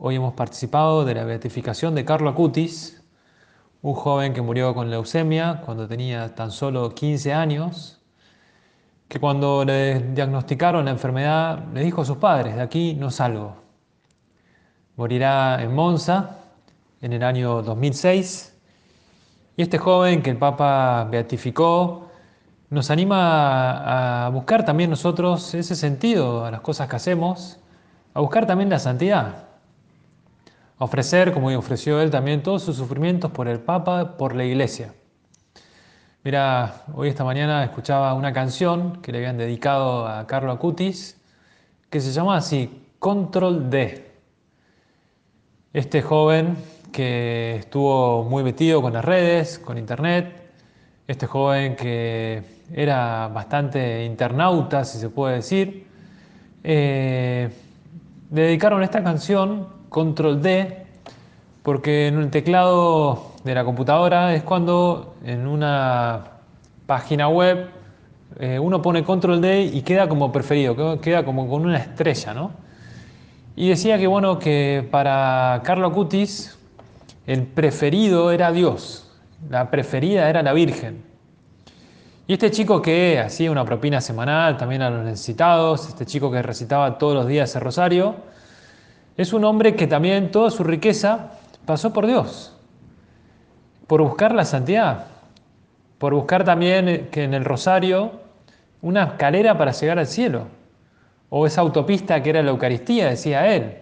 Hoy hemos participado de la beatificación de Carlo Acutis, un joven que murió con leucemia cuando tenía tan solo 15 años, que cuando le diagnosticaron la enfermedad le dijo a sus padres, de aquí no salgo. Morirá en Monza en el año 2006 y este joven que el Papa beatificó nos anima a buscar también nosotros ese sentido a las cosas que hacemos, a buscar también la santidad, ofrecer, como ofreció él también, todos sus sufrimientos por el Papa, por la Iglesia. Mira, hoy esta mañana escuchaba una canción que le habían dedicado a Carlo Acutis, que se llama así, Control D. Este joven que estuvo muy metido con las redes, con internet, este joven que era bastante internauta, si se puede decir, eh, dedicaron esta canción, Control D, porque en el teclado de la computadora es cuando en una página web eh, uno pone Control D y queda como preferido, queda como con una estrella, ¿no? Y decía que bueno, que para Carlo Acutis el preferido era Dios, la preferida era la Virgen. Y este chico que hacía una propina semanal también a los necesitados, este chico que recitaba todos los días el rosario, es un hombre que también toda su riqueza pasó por Dios, por buscar la santidad, por buscar también que en el rosario una escalera para llegar al cielo, o esa autopista que era la Eucaristía, decía él.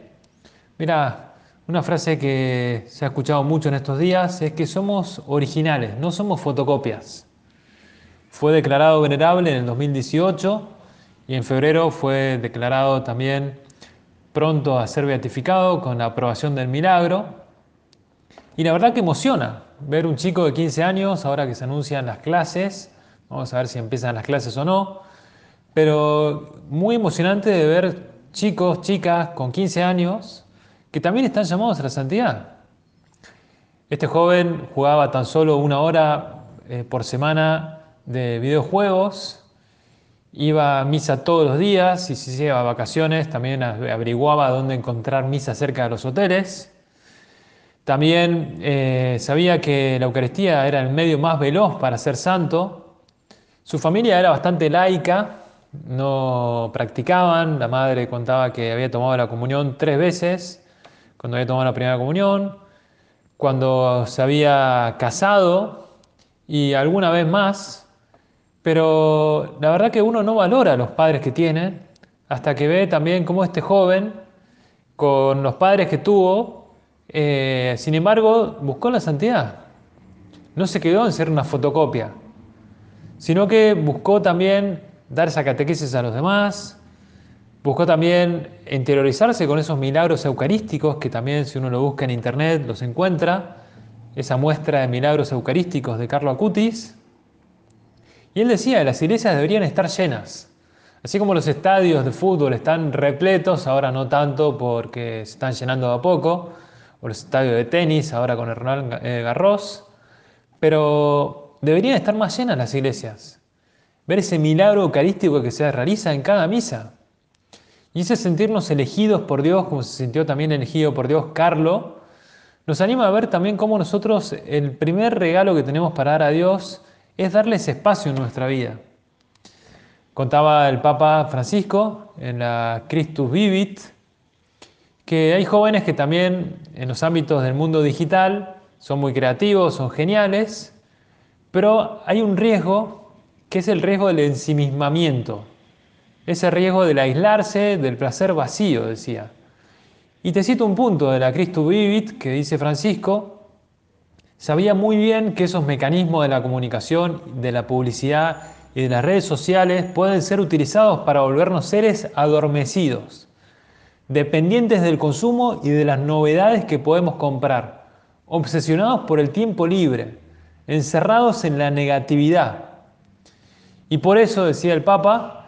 Mira, una frase que se ha escuchado mucho en estos días es que somos originales, no somos fotocopias. Fue declarado venerable en el 2018 y en febrero fue declarado también pronto a ser beatificado con la aprobación del milagro. Y la verdad que emociona ver un chico de 15 años, ahora que se anuncian las clases, vamos a ver si empiezan las clases o no, pero muy emocionante de ver chicos, chicas con 15 años que también están llamados a la santidad. Este joven jugaba tan solo una hora eh, por semana de videojuegos, iba a misa todos los días y si se iba a vacaciones también averiguaba dónde encontrar misa cerca de los hoteles. También eh, sabía que la Eucaristía era el medio más veloz para ser santo. Su familia era bastante laica, no practicaban. La madre contaba que había tomado la comunión tres veces, cuando había tomado la primera comunión, cuando se había casado y alguna vez más pero la verdad que uno no valora a los padres que tiene hasta que ve también cómo este joven, con los padres que tuvo, eh, sin embargo, buscó la santidad. No se quedó en ser una fotocopia, sino que buscó también dar esa catequesis a los demás, buscó también interiorizarse con esos milagros eucarísticos que también si uno lo busca en internet los encuentra, esa muestra de milagros eucarísticos de Carlo Acutis, y él decía, las iglesias deberían estar llenas. Así como los estadios de fútbol están repletos, ahora no tanto porque se están llenando a poco, o los estadios de tenis, ahora con Ronald eh, Garros, pero deberían estar más llenas las iglesias. Ver ese milagro eucarístico que se realiza en cada misa. Y ese sentirnos elegidos por Dios, como se sintió también elegido por Dios Carlo, nos anima a ver también cómo nosotros el primer regalo que tenemos para dar a Dios es darles espacio en nuestra vida. Contaba el Papa Francisco en la Christus Vivit que hay jóvenes que también en los ámbitos del mundo digital son muy creativos, son geniales, pero hay un riesgo que es el riesgo del ensimismamiento, ese riesgo del aislarse, del placer vacío, decía. Y te cito un punto de la Christus Vivit que dice Francisco, Sabía muy bien que esos mecanismos de la comunicación, de la publicidad y de las redes sociales pueden ser utilizados para volvernos seres adormecidos, dependientes del consumo y de las novedades que podemos comprar, obsesionados por el tiempo libre, encerrados en la negatividad. Y por eso, decía el Papa,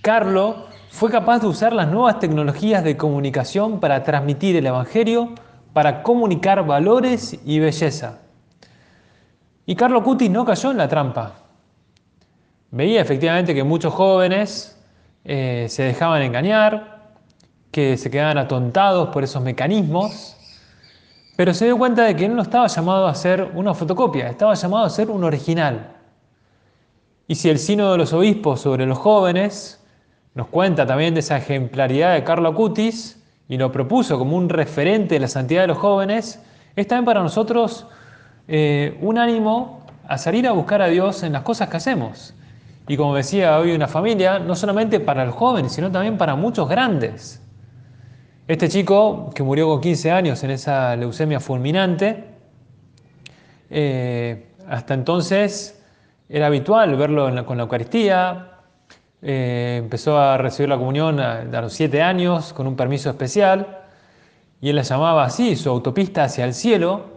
Carlo fue capaz de usar las nuevas tecnologías de comunicación para transmitir el Evangelio, para comunicar valores y belleza. Y Carlo Cutis no cayó en la trampa. Veía efectivamente que muchos jóvenes eh, se dejaban engañar, que se quedaban atontados por esos mecanismos, pero se dio cuenta de que él no estaba llamado a ser una fotocopia, estaba llamado a ser un original. Y si el Sino de los Obispos sobre los jóvenes nos cuenta también de esa ejemplaridad de Carlo Acutis y lo propuso como un referente de la santidad de los jóvenes, es también para nosotros eh, un ánimo a salir a buscar a Dios en las cosas que hacemos. Y como decía hoy una familia, no solamente para el joven, sino también para muchos grandes. Este chico, que murió con 15 años en esa leucemia fulminante, eh, hasta entonces era habitual verlo con la Eucaristía, eh, empezó a recibir la comunión a, los 7 años con un permiso especial, y él la llamaba así, su autopista hacia el cielo,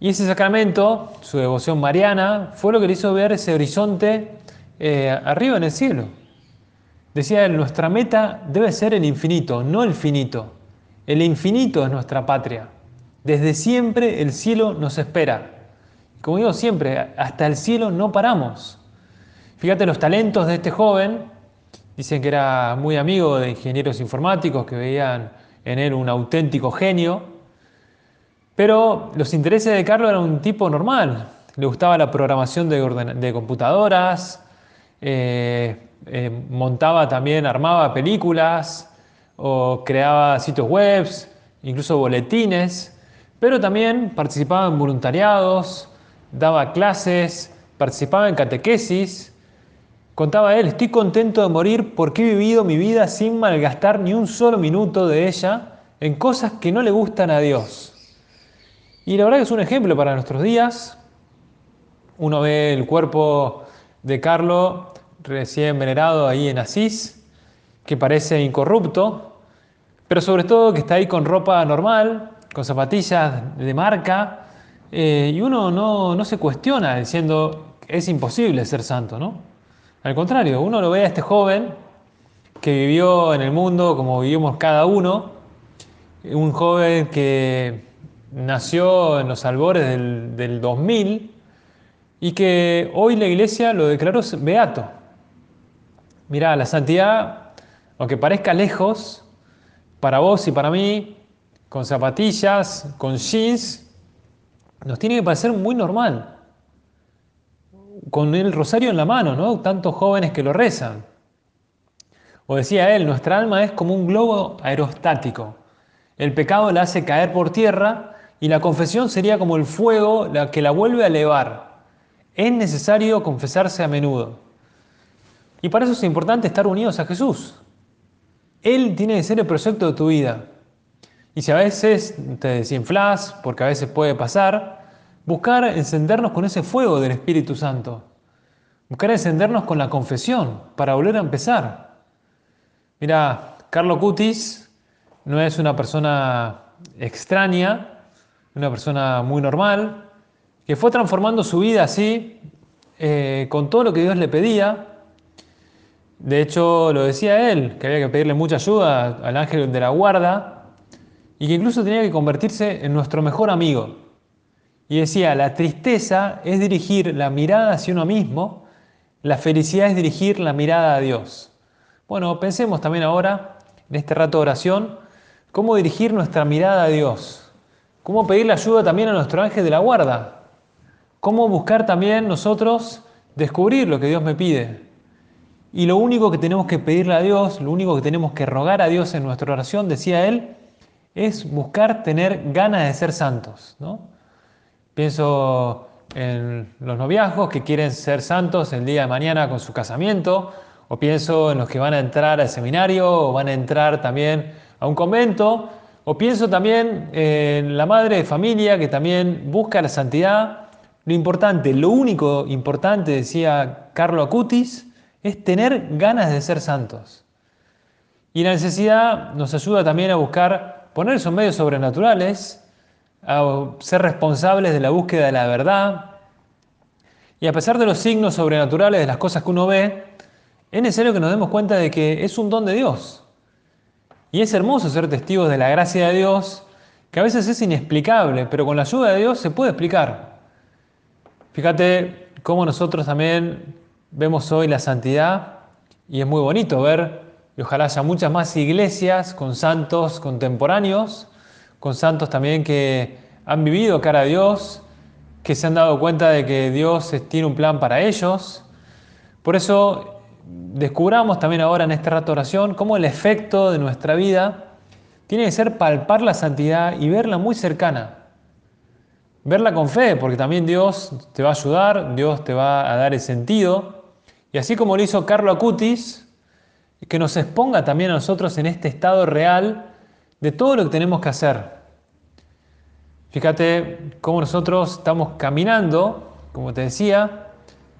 y ese sacramento, su devoción mariana, fue lo que le hizo ver ese horizonte eh, arriba en el cielo. Decía él, nuestra meta debe ser el infinito, no el finito. El infinito es nuestra patria. Desde siempre el cielo nos espera. Como digo siempre, hasta el cielo no paramos. Fíjate los talentos de este joven. Dicen que era muy amigo de ingenieros informáticos que veían en él un auténtico genio. Pero los intereses de Carlos eran un tipo normal. Le gustaba la programación de, computadoras, eh, eh, montaba también, armaba películas o creaba sitios web, incluso boletines, pero también participaba en voluntariados, daba clases, participaba en catequesis. Contaba él, estoy contento de morir porque he vivido mi vida sin malgastar ni un solo minuto de ella en cosas que no le gustan a Dios. Y la verdad que es un ejemplo para nuestros días. Uno ve el cuerpo de Carlos recién venerado ahí en Asís, que parece incorrupto, pero sobre todo que está ahí con ropa normal, con zapatillas de marca, eh, y uno no, no se cuestiona diciendo es imposible ser santo, ¿no? Al contrario, uno lo ve a este joven que vivió en el mundo como vivimos cada uno, un joven que nació en los albores del, 2000 y que hoy la iglesia lo declaró beato. Mirá, la santidad, aunque parezca lejos, para vos y para mí, con zapatillas, con jeans, nos tiene que parecer muy normal. Con el rosario en la mano, ¿no? Tantos jóvenes que lo rezan. O decía él, nuestra alma es como un globo aerostático. El pecado la hace caer por tierra y la confesión sería como el fuego la que la vuelve a elevar. Es necesario confesarse a menudo. Y para eso es importante estar unidos a Jesús. Él tiene que ser el proyecto de tu vida. Y si a veces te desinflas, porque a veces puede pasar, buscar encendernos con ese fuego del Espíritu Santo. Buscar encendernos con la confesión para volver a empezar. Mira, Carlo Cutis no es una persona extraña, una persona muy normal, que fue transformando su vida así, eh, con todo lo que Dios le pedía. De hecho, lo decía él, que había que pedirle mucha ayuda al ángel de la guarda y que incluso tenía que convertirse en nuestro mejor amigo. Y decía, la tristeza es dirigir la mirada hacia uno mismo, la felicidad es dirigir la mirada a Dios. Bueno, pensemos también ahora, en este rato de oración, cómo dirigir nuestra mirada a Dios. Cómo pedirle ayuda también a nuestro ángel de la guarda. Cómo buscar también nosotros descubrir lo que Dios me pide. Y lo único que tenemos que pedirle a Dios, lo único que tenemos que rogar a Dios en nuestra oración, decía él, es buscar tener ganas de ser santos. ¿no? Pienso en los noviazgos que quieren ser santos el día de mañana con su casamiento, o pienso en los que van a entrar al seminario o van a entrar también a un convento o pienso también en la madre de familia que también busca la santidad. Lo importante, lo único importante, decía Carlo Acutis, es tener ganas de ser santos. Y la necesidad nos ayuda también a buscar poner esos medios sobrenaturales, a ser responsables de la búsqueda de la verdad. Y a pesar de los signos sobrenaturales de las cosas que uno ve, es necesario que nos demos cuenta de que es un don de Dios. Y es hermoso ser testigos de la gracia de Dios, que a veces es inexplicable, pero con la ayuda de Dios se puede explicar. Fíjate cómo nosotros también vemos hoy la santidad y es muy bonito ver, y ojalá haya muchas más iglesias con santos contemporáneos, con santos también que han vivido cara a Dios, que se han dado cuenta de que Dios tiene un plan para ellos. Por eso descubramos también ahora en este rato de oración cómo el efecto de nuestra vida tiene que ser palpar la santidad y verla muy cercana. Verla con fe, porque también Dios te va a ayudar, Dios te va a dar el sentido. Y así como lo hizo Carlo Acutis, que nos exponga también a nosotros en este estado real de todo lo que tenemos que hacer. Fíjate cómo nosotros estamos caminando, como te decía,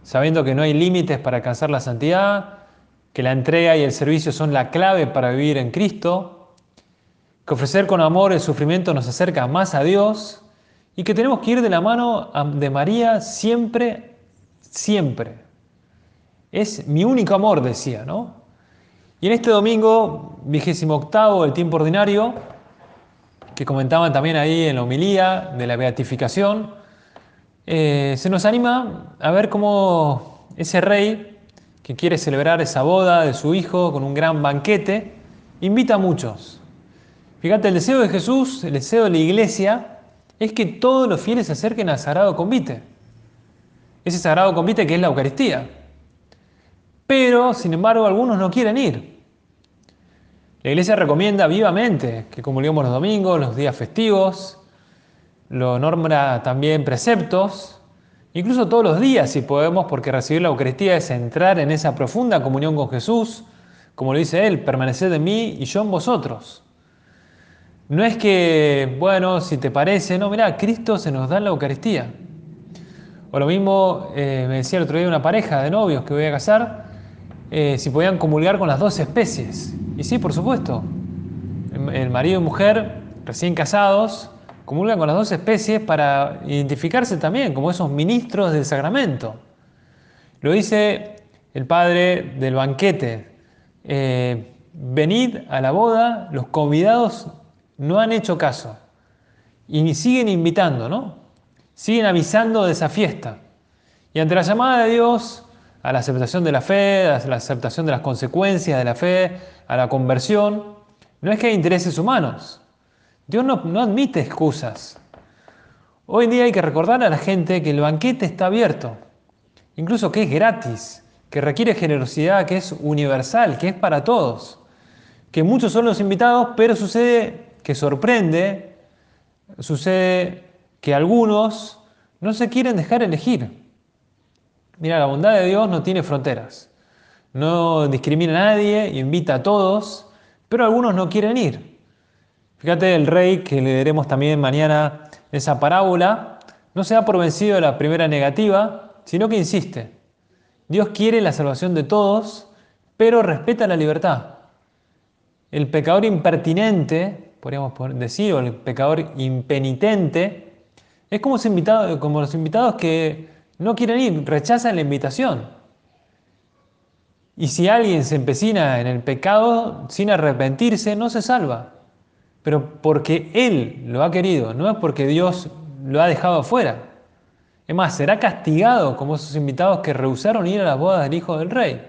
sabiendo que no hay límites para alcanzar la santidad, que la entrega y el servicio son la clave para vivir en Cristo, que ofrecer con amor el sufrimiento nos acerca más a Dios y que tenemos que ir de la mano de María siempre, siempre. Es mi único amor, decía, ¿no? Y en este domingo, vigésimo octavo del tiempo ordinario, que comentaban también ahí en la homilía de la beatificación, eh, se nos anima a ver cómo ese rey que quiere celebrar esa boda de su hijo con un gran banquete, invita a muchos. Fíjate, el deseo de Jesús, el deseo de la iglesia, es que todos los fieles se acerquen al sagrado convite. Ese sagrado convite que es la Eucaristía. Pero, sin embargo, algunos no quieren ir. La iglesia recomienda vivamente que comulguemos los domingos, los días festivos, lo nombra también preceptos, incluso todos los días si podemos, porque recibir la Eucaristía es entrar en esa profunda comunión con Jesús, como lo dice él, permaneced en mí y yo en vosotros. No es que, bueno, si te parece, no, mira, Cristo se nos da la Eucaristía. O lo mismo eh, me decía el otro día una pareja de novios que voy a casar, eh, si podían comulgar con las dos especies. Y sí, por supuesto. El marido y mujer recién casados comulgan con las dos especies para identificarse también como esos ministros del sacramento. Lo dice el padre del banquete. Eh, venid a la boda, los convidados no han hecho caso y siguen invitando, ¿no? Siguen avisando de esa fiesta. Y ante la llamada de Dios a la aceptación de la fe, a la aceptación de las consecuencias de la fe, a la conversión, no es que hay intereses humanos, Dios no, admite excusas. Hoy en día hay que recordar a la gente que el banquete está abierto, incluso que es gratis, que requiere generosidad, que es universal, que es para todos, que muchos son los invitados, pero sucede que sorprende, sucede que algunos no se quieren dejar elegir. Mira, la bondad de Dios no tiene fronteras, no discrimina a nadie, invita a todos, pero algunos no quieren ir. Fíjate, el rey que leeremos también mañana esa parábola, no se da por vencido de la primera negativa, sino que insiste. Dios quiere la salvación de todos, pero respeta la libertad. El pecador impertinente, podríamos decir, o el pecador impenitente, es como los invitados que no quieren ir, rechazan la invitación. Y si alguien se empecina en el pecado sin arrepentirse, no se salva pero porque Él lo ha querido, no es porque Dios lo ha dejado afuera. Es más, será castigado como esos invitados que rehusaron ir a las bodas del Hijo del Rey.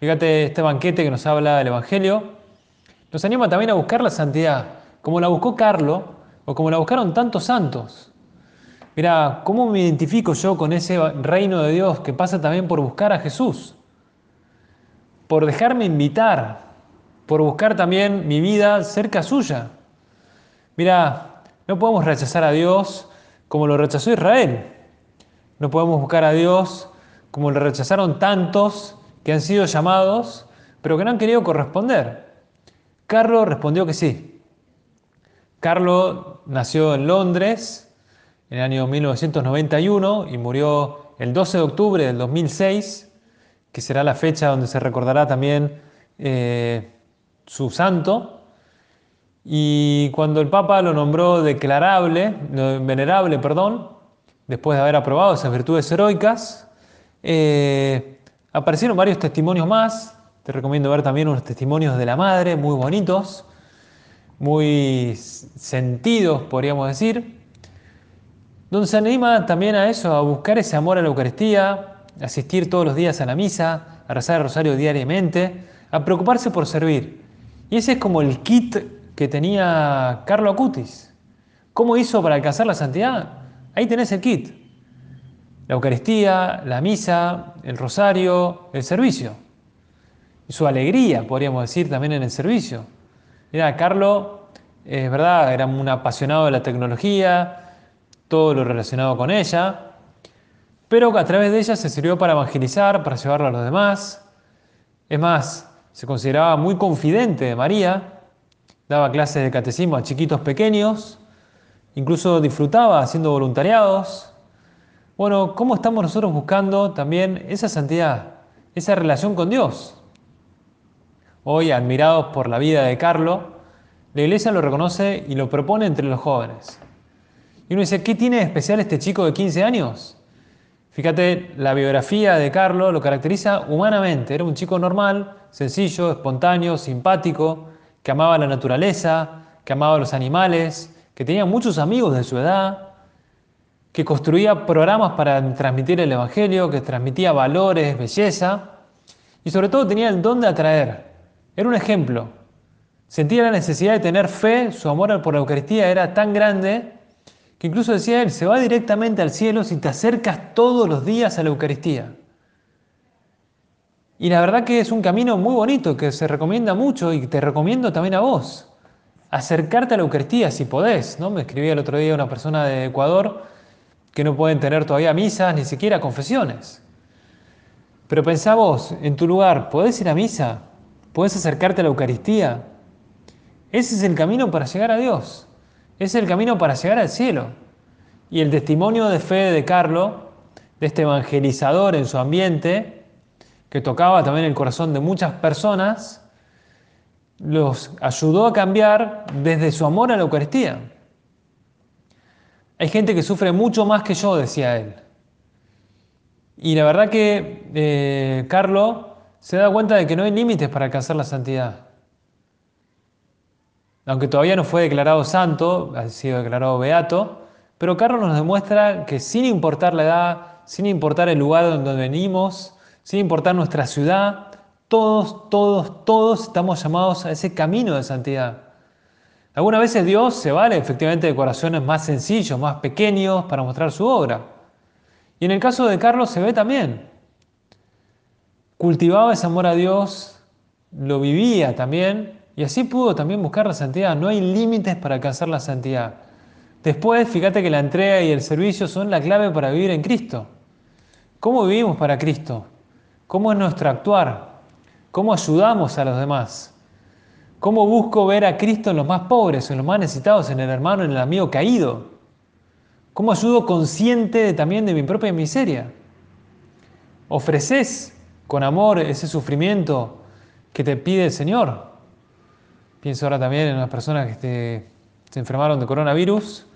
Fíjate este banquete que nos habla del Evangelio, nos anima también a buscar la santidad, como la buscó Carlo o como la buscaron tantos santos. Mira, ¿cómo me identifico yo con ese reino de Dios que pasa también por buscar a Jesús? Por dejarme invitar, por buscar también mi vida cerca suya. Mira, no podemos rechazar a Dios como lo rechazó Israel. No podemos buscar a Dios como lo rechazaron tantos que han sido llamados, pero que no han querido corresponder. Carlos respondió que sí. Carlos nació en Londres en el año 1991 y murió el 12 de octubre del 2006, que será la fecha donde se recordará también eh, su santo. Y cuando el Papa lo nombró declarable, venerable, perdón, después de haber aprobado esas virtudes heroicas, eh, aparecieron varios testimonios más. Te recomiendo ver también unos testimonios de la madre, muy bonitos, muy sentidos, podríamos decir, donde se anima también a eso, a buscar ese amor a la Eucaristía, asistir todos los días a la misa, a rezar el rosario diariamente, a preocuparse por servir. Y ese es como el kit que tenía Carlo Acutis. ¿Cómo hizo para alcanzar la santidad? Ahí tenés el kit. La Eucaristía, la misa, el rosario, el servicio. Y su alegría, podríamos decir, también en el servicio. Mira, Carlo, es verdad, era un apasionado de la tecnología, todo lo relacionado con ella, pero a través de ella se sirvió para evangelizar, para llevarlo a los demás. Es más, se consideraba muy confidente de María, daba clases de catecismo a chiquitos pequeños, incluso disfrutaba haciendo voluntariados. Bueno, ¿cómo estamos nosotros buscando también esa santidad, esa relación con Dios? Hoy, admirados por la vida de Carlos, la iglesia lo reconoce y lo propone entre los jóvenes. Y uno dice, ¿qué tiene de especial este chico de 15 años? Fíjate, la biografía de Carlos lo caracteriza humanamente. Era un chico normal, sencillo, espontáneo, simpático, que amaba la naturaleza, que amaba los animales, que tenía muchos amigos de su edad, que construía programas para transmitir el Evangelio, que transmitía valores, belleza, y sobre todo tenía el don de atraer. Era un ejemplo. Sentía la necesidad de tener fe, su amor por la Eucaristía era tan grande que incluso decía él, se va directamente al cielo si te acercas todos los días a la Eucaristía. Y la verdad que es un camino muy bonito, que se recomienda mucho y te recomiendo también a vos. Acercarte a la Eucaristía si podés. ¿no? Me escribía el otro día una persona de Ecuador que no pueden tener todavía misas, ni siquiera confesiones. Pero pensá vos, en tu lugar, ¿podés ir a misa? ¿Podés acercarte a la Eucaristía? Ese es el camino para llegar a Dios. Es el camino para llegar al cielo. Y el testimonio de fe de Carlos, de este evangelizador en su ambiente, que tocaba también el corazón de muchas personas, los ayudó a cambiar desde su amor a la Eucaristía. Hay gente que sufre mucho más que yo, decía él. Y la verdad que eh, Carlos se da cuenta de que no hay límites para alcanzar la santidad aunque todavía no fue declarado santo, ha sido declarado beato, pero Carlos nos demuestra que sin importar la edad, sin importar el lugar donde venimos, sin importar nuestra ciudad, todos, todos, todos estamos llamados a ese camino de santidad. Algunas veces Dios se vale efectivamente de corazones más sencillos, más pequeños para mostrar su obra. Y en el caso de Carlos se ve también. Cultivaba ese amor a Dios, lo vivía también y así pudo también buscar la santidad. No hay límites para alcanzar la santidad. Después, fíjate que la entrega y el servicio son la clave para vivir en Cristo. ¿Cómo vivimos para Cristo? ¿Cómo es nuestro actuar? ¿Cómo ayudamos a los demás? ¿Cómo busco ver a Cristo en los más pobres, en los más necesitados, en el hermano, en el amigo caído? ¿Cómo ayudo consciente también de mi propia miseria? ¿Ofreces con amor ese sufrimiento que te pide el Señor? Pienso ahora también en unas personas que se enfermaron de coronavirus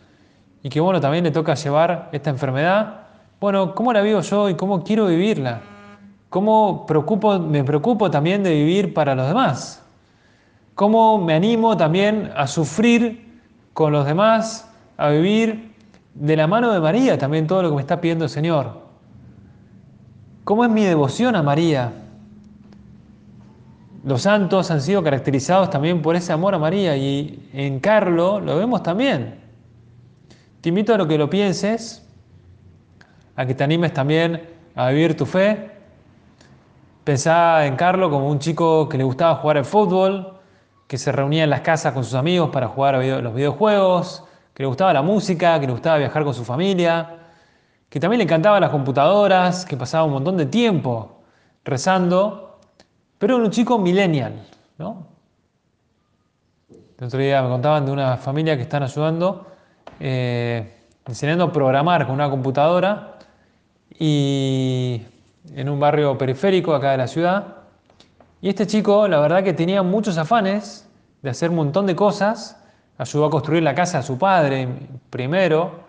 y que bueno, también le toca llevar esta enfermedad. Bueno, ¿cómo la vivo yo y cómo quiero vivirla? ¿Cómo me preocupo también de vivir para los demás? ¿Cómo me animo también a sufrir con los demás, a vivir de la mano de María también todo lo que me está pidiendo el Señor? ¿Cómo es mi devoción a María? Los santos han sido caracterizados también por ese amor a María y en Carlo lo vemos también. Te invito a lo que lo pienses, a que te animes también a vivir tu fe. Pensá en Carlo como un chico que le gustaba jugar al fútbol, que se reunía en las casas con sus amigos para jugar a los videojuegos, que le gustaba la música, que le gustaba viajar con su familia, que también le encantaban las computadoras, que pasaba un montón de tiempo rezando pero era un chico millennial, ¿no? El otro día me contaban de una familia que están ayudando, eh, enseñando a programar con una computadora y en un barrio periférico acá de la ciudad. Y este chico, la verdad que tenía muchos afanes de hacer un montón de cosas, ayudó a construir la casa de su padre primero,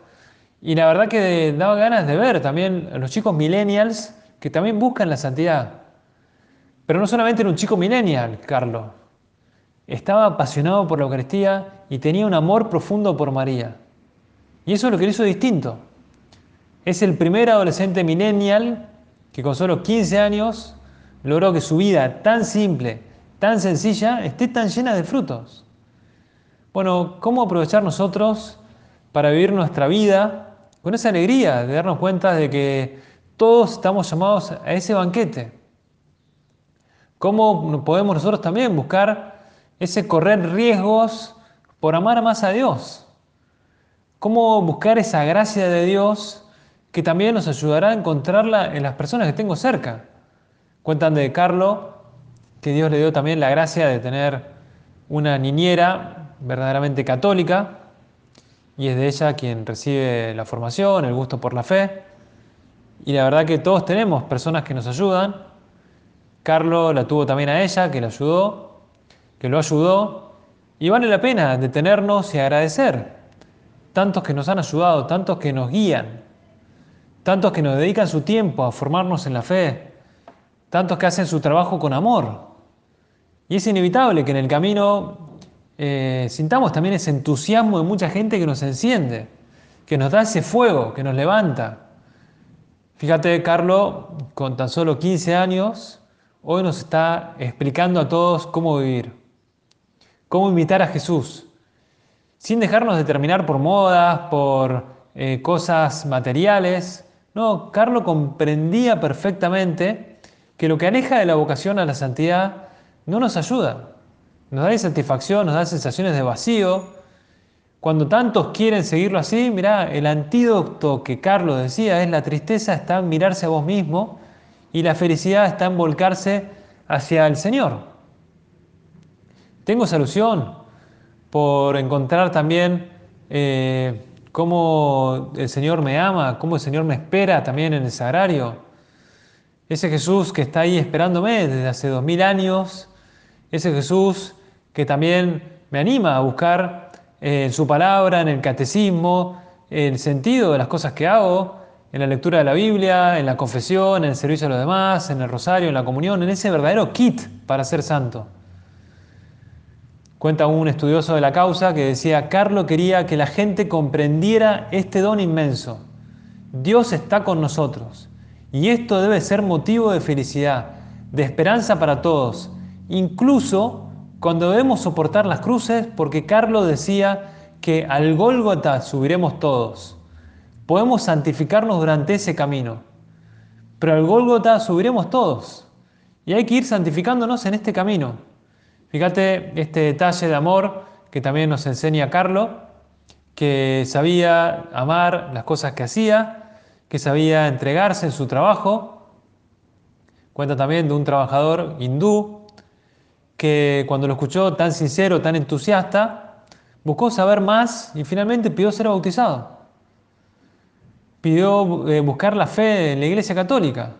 y la verdad que daba ganas de ver también a los chicos millennials que también buscan la santidad. Pero no solamente era un chico millennial, Carlos, estaba apasionado por la Eucaristía y tenía un amor profundo por María. Y eso es lo que le hizo distinto. Es el primer adolescente millennial que con solo 15 años logró que su vida tan simple, tan sencilla, esté tan llena de frutos. Bueno, ¿cómo aprovechar nosotros para vivir nuestra vida con esa alegría de darnos cuenta de que todos estamos llamados a ese banquete? ¿Cómo podemos nosotros también buscar ese correr riesgos por amar más a Dios? ¿Cómo buscar esa gracia de Dios que también nos ayudará a encontrarla en las personas que tengo cerca. Cuentan de Carlos que Dios le dio también la gracia de tener una niñera verdaderamente católica y es de ella quien recibe la formación, el gusto por la fe. Y la verdad que todos tenemos personas que nos ayudan. Carlos la tuvo también a ella, que la ayudó, que lo ayudó. Y vale la pena detenernos y agradecer. Tantos que nos han ayudado, tantos que nos guían, tantos que nos dedican su tiempo a formarnos en la fe, tantos que hacen su trabajo con amor. Y es inevitable que en el camino eh, sintamos también ese entusiasmo de mucha gente que nos enciende, que nos da ese fuego, que nos levanta. Fíjate, Carlos, con tan solo 15 años, hoy nos está explicando a todos cómo vivir, cómo invitar a Jesús, sin dejarnos determinar por modas, por eh, cosas materiales, no, Carlos comprendía perfectamente que lo que aleja de la vocación a la santidad no nos ayuda. Nos da insatisfacción, nos da sensaciones de vacío. Cuando tantos quieren seguirlo así, mirá, el antídoto que Carlos decía es la tristeza está en mirarse a vos mismo y la felicidad está en volcarse hacia el Señor. Tengo solución por encontrar también eh, cómo el Señor me ama, cómo el Señor me espera también en el sagrario. Ese Jesús que está ahí esperándome desde hace dos mil años, ese Jesús que también me anima a buscar en su palabra, en el catecismo, el sentido de las cosas que hago, en la lectura de la Biblia, en la confesión, en el servicio a los demás, en el rosario, en la comunión, en ese verdadero kit para ser santo. Cuenta un estudioso de la causa que decía, Carlos quería que la gente comprendiera este don inmenso. Dios está con nosotros y esto debe ser motivo de felicidad, de esperanza para todos, incluso cuando debemos soportar las cruces, porque Carlos decía que al Gólgota subiremos todos. Podemos santificarnos durante ese camino, pero al Gólgota subiremos todos y hay que ir santificándonos en este camino. Fíjate este detalle de amor que también nos enseña Carlos, que sabía amar las cosas que hacía, que sabía entregarse en su trabajo. Cuenta también de un trabajador hindú que cuando lo escuchó tan sincero, tan entusiasta, buscó saber más y finalmente pidió ser bautizado. Pidió eh, buscar la fe en la Iglesia Católica.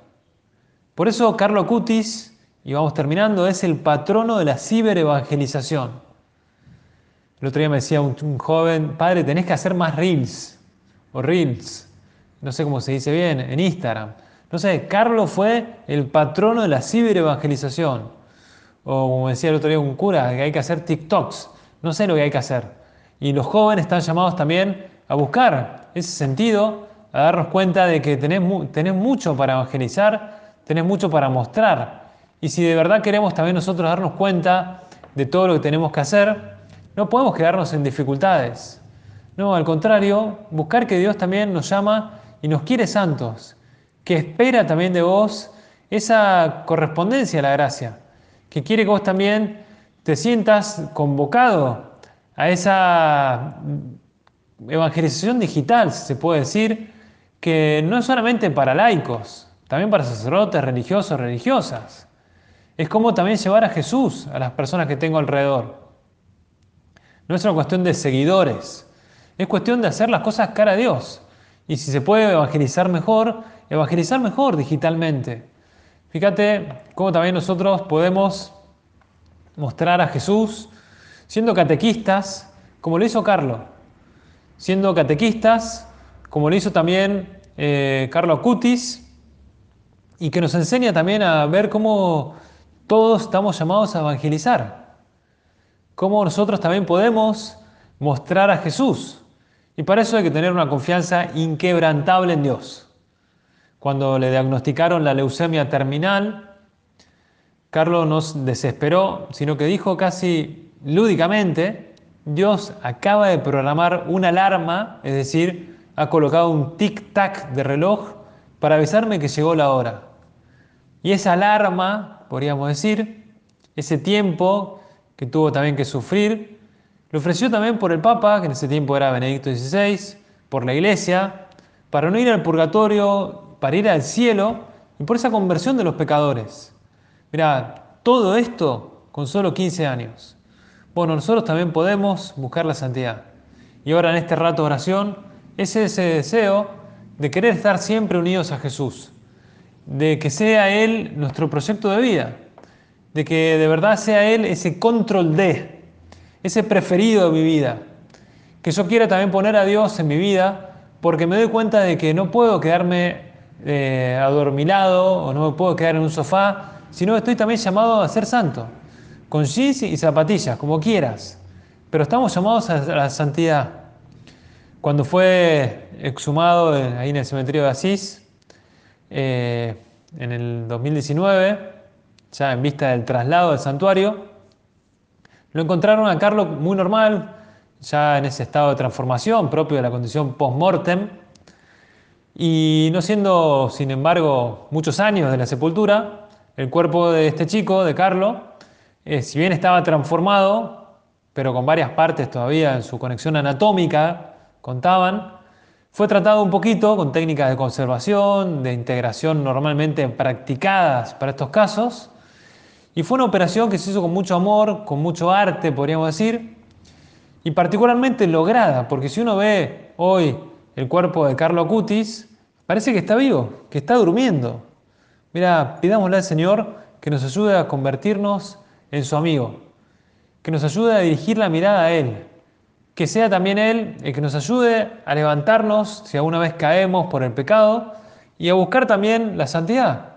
Por eso Carlo Cutis y vamos terminando, es el patrono de la ciberevangelización. El otro día me decía un, joven, padre, tenés que hacer más reels, o reels, no sé cómo se dice bien, en Instagram. No sé, Carlos fue el patrono de la ciberevangelización. O como decía el otro día un cura, que hay que hacer TikToks. No sé lo que hay que hacer. Y los jóvenes están llamados también a buscar ese sentido, a darnos cuenta de que tenés, tenés mucho para evangelizar, tenés mucho para mostrar y si de verdad queremos también nosotros darnos cuenta de todo lo que tenemos que hacer, no podemos quedarnos en dificultades. No, al contrario, buscar que Dios también nos llama y nos quiere santos, que espera también de vos esa correspondencia a la gracia, que quiere que vos también te sientas convocado a esa evangelización digital, se puede decir, que no es solamente para laicos, también para sacerdotes, religiosos, religiosas. Es como también llevar a Jesús a las personas que tengo alrededor. No es una cuestión de seguidores, es cuestión de hacer las cosas cara a Dios. Y si se puede evangelizar mejor, evangelizar mejor digitalmente. Fíjate cómo también nosotros podemos mostrar a Jesús siendo catequistas, como lo hizo Carlos, siendo catequistas, como lo hizo también eh, Carlos Cutis, y que nos enseña también a ver cómo todos estamos llamados a evangelizar, cómo nosotros también podemos mostrar a Jesús. Y para eso hay que tener una confianza inquebrantable en Dios. Cuando le diagnosticaron la leucemia terminal, Carlos nos desesperó, sino que dijo casi lúdicamente, Dios acaba de programar una alarma, es decir, ha colocado un tic-tac de reloj para avisarme que llegó la hora. Y esa alarma, podríamos decir, ese tiempo que tuvo también que sufrir, lo ofreció también por el Papa, que en ese tiempo era Benedicto XVI, por la Iglesia, para no ir al purgatorio, para ir al cielo y por esa conversión de los pecadores. Mira, todo esto con solo 15 años. Bueno, nosotros también podemos buscar la santidad. Y ahora en este rato de oración es ese deseo de querer estar siempre unidos a Jesús, de que sea Él nuestro proyecto de vida, de que de verdad sea Él ese control de, ese preferido de mi vida, que yo quiera también poner a Dios en mi vida, porque me doy cuenta de que no puedo quedarme eh, adormilado o no me puedo quedar en un sofá, sino estoy también llamado a ser santo, con jeans y zapatillas, como quieras, pero estamos llamados a la santidad. Cuando fue exhumado ahí en el cementerio de Asís, eh, en el 2019, ya en vista del traslado del santuario, lo encontraron a Carlos muy normal, ya en ese estado de transformación propio de la condición post-mortem, y no siendo, sin embargo, muchos años de la sepultura, el cuerpo de este chico, de Carlos, eh, si bien estaba transformado, pero con varias partes todavía en su conexión anatómica, contaban, fue tratado un poquito con técnicas de conservación, de integración normalmente practicadas para estos casos, y fue una operación que se hizo con mucho amor, con mucho arte, podríamos decir, y particularmente lograda, porque si uno ve hoy el cuerpo de Carlo Acutis, parece que está vivo, que está durmiendo. Mira, pidámosle al Señor que nos ayude a convertirnos en su amigo, que nos ayude a dirigir la mirada a Él, que sea también Él el que nos ayude a levantarnos si alguna vez caemos por el pecado y a buscar también la santidad.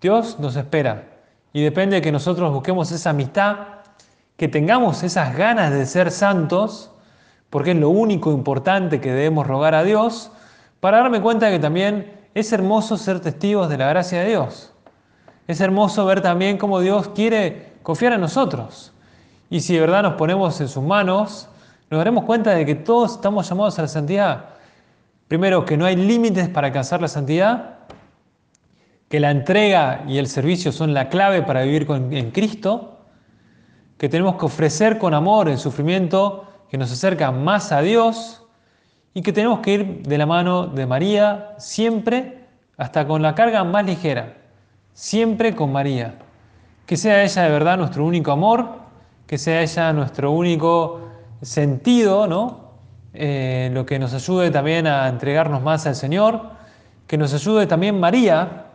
Dios nos espera y depende de que nosotros busquemos esa amistad, que tengamos esas ganas de ser santos, porque es lo único importante que debemos rogar a Dios, para darme cuenta de que también es hermoso ser testigos de la gracia de Dios. Es hermoso ver también cómo Dios quiere confiar en nosotros. Y si de verdad nos ponemos en sus manos, nos daremos cuenta de que todos estamos llamados a la santidad. Primero, que no hay límites para alcanzar la santidad, que la entrega y el servicio son la clave para vivir en Cristo, que tenemos que ofrecer con amor el sufrimiento que nos acerca más a Dios y que tenemos que ir de la mano de María siempre, hasta con la carga más ligera, siempre con María. Que sea ella de verdad nuestro único amor, que sea ella nuestro único sentido, ¿no? Eh, lo que nos ayude también a entregarnos más al Señor, que nos ayude también María,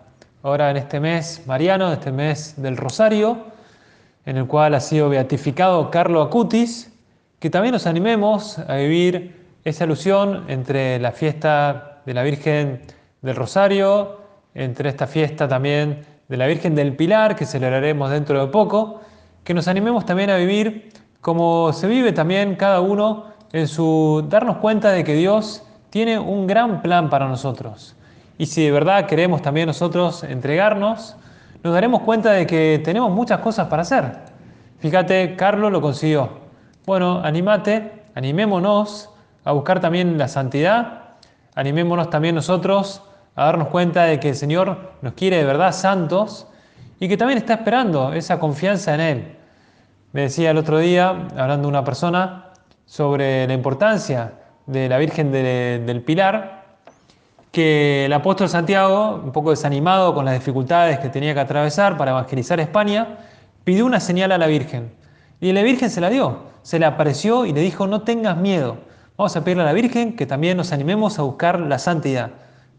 ahora en este mes mariano, este mes del Rosario, en el cual ha sido beatificado Carlo Acutis, que también nos animemos a vivir esa alusión entre la fiesta de la Virgen del Rosario, entre esta fiesta también de la Virgen del Pilar, que celebraremos dentro de poco, que nos animemos también a vivir como se vive también cada uno en su darnos cuenta de que Dios tiene un gran plan para nosotros. Y si de verdad queremos también nosotros entregarnos, nos daremos cuenta de que tenemos muchas cosas para hacer. Fíjate, Carlos lo consiguió. Bueno, animate, animémonos a buscar también la santidad, animémonos también nosotros a darnos cuenta de que el Señor nos quiere de verdad santos y que también está esperando esa confianza en Él. Me decía el otro día, hablando una persona, sobre la importancia de la Virgen del Pilar, que el apóstol Santiago, un poco desanimado con las dificultades que tenía que atravesar para evangelizar España, pidió una señal a la Virgen. Y la Virgen se la dio, se le apareció y le dijo, no tengas miedo, vamos a pedirle a la Virgen que también nos animemos a buscar la santidad.